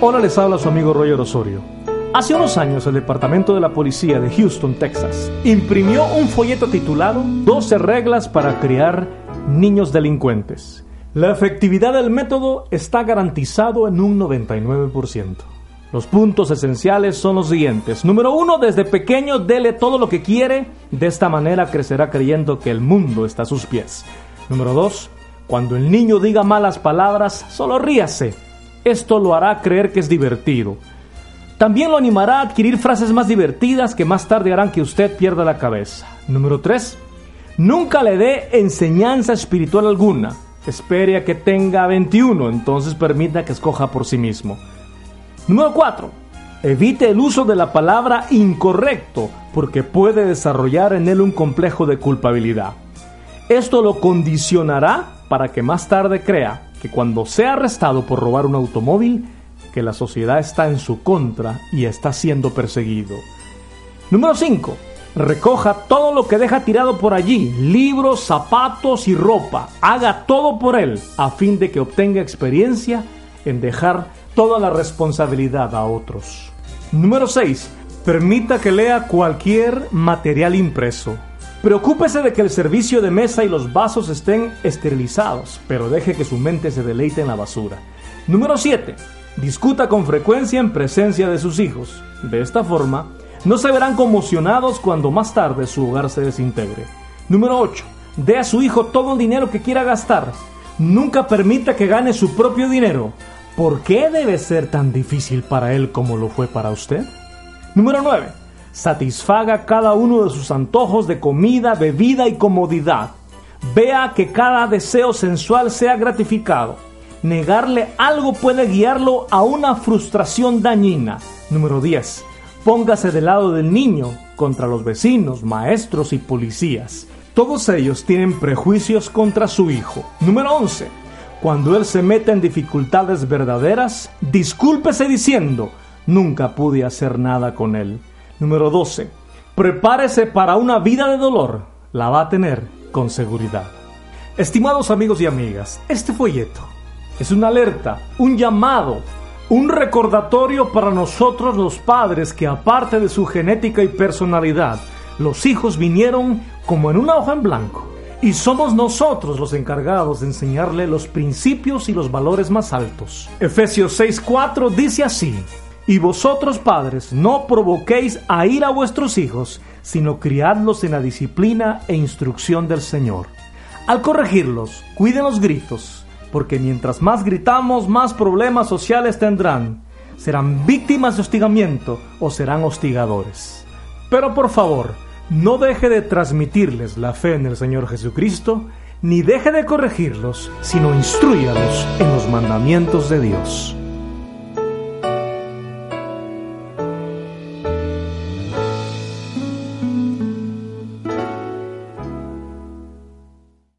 Hola, les habla su amigo Roger Osorio. Hace unos años el Departamento de la Policía de Houston, Texas, imprimió un folleto titulado 12 reglas para criar niños delincuentes. La efectividad del método está garantizado en un 99%. Los puntos esenciales son los siguientes. Número uno, desde pequeño dele todo lo que quiere. De esta manera crecerá creyendo que el mundo está a sus pies. Número dos, cuando el niño diga malas palabras, solo ríase. Esto lo hará creer que es divertido. También lo animará a adquirir frases más divertidas que más tarde harán que usted pierda la cabeza. Número tres, nunca le dé enseñanza espiritual alguna. Espere a que tenga 21, entonces permita que escoja por sí mismo. Número 4. Evite el uso de la palabra incorrecto porque puede desarrollar en él un complejo de culpabilidad. Esto lo condicionará para que más tarde crea que cuando sea arrestado por robar un automóvil, que la sociedad está en su contra y está siendo perseguido. Número 5. Recoja todo lo que deja tirado por allí, libros, zapatos y ropa. Haga todo por él a fin de que obtenga experiencia en dejar toda la responsabilidad a otros. Número 6. Permita que lea cualquier material impreso. Preocúpese de que el servicio de mesa y los vasos estén esterilizados, pero deje que su mente se deleite en la basura. Número 7. Discuta con frecuencia en presencia de sus hijos. De esta forma, no se verán conmocionados cuando más tarde su hogar se desintegre. Número 8. Dé a su hijo todo el dinero que quiera gastar. Nunca permita que gane su propio dinero. ¿Por qué debe ser tan difícil para él como lo fue para usted? Número 9. Satisfaga cada uno de sus antojos de comida, bebida y comodidad. Vea que cada deseo sensual sea gratificado. Negarle algo puede guiarlo a una frustración dañina. Número 10. Póngase del lado del niño contra los vecinos, maestros y policías. Todos ellos tienen prejuicios contra su hijo. Número 11 cuando él se meta en dificultades verdaderas, discúlpese diciendo, nunca pude hacer nada con él. Número 12. Prepárese para una vida de dolor. La va a tener con seguridad. Estimados amigos y amigas, este folleto es una alerta, un llamado, un recordatorio para nosotros los padres que aparte de su genética y personalidad, los hijos vinieron como en una hoja en blanco y somos nosotros los encargados de enseñarle los principios y los valores más altos. Efesios 6:4 dice así, y vosotros padres no provoquéis a ir a vuestros hijos, sino criadlos en la disciplina e instrucción del Señor. Al corregirlos, cuiden los gritos, porque mientras más gritamos, más problemas sociales tendrán. Serán víctimas de hostigamiento o serán hostigadores. Pero por favor, no deje de transmitirles la fe en el Señor Jesucristo, ni deje de corregirlos, sino instruyalos en los mandamientos de Dios.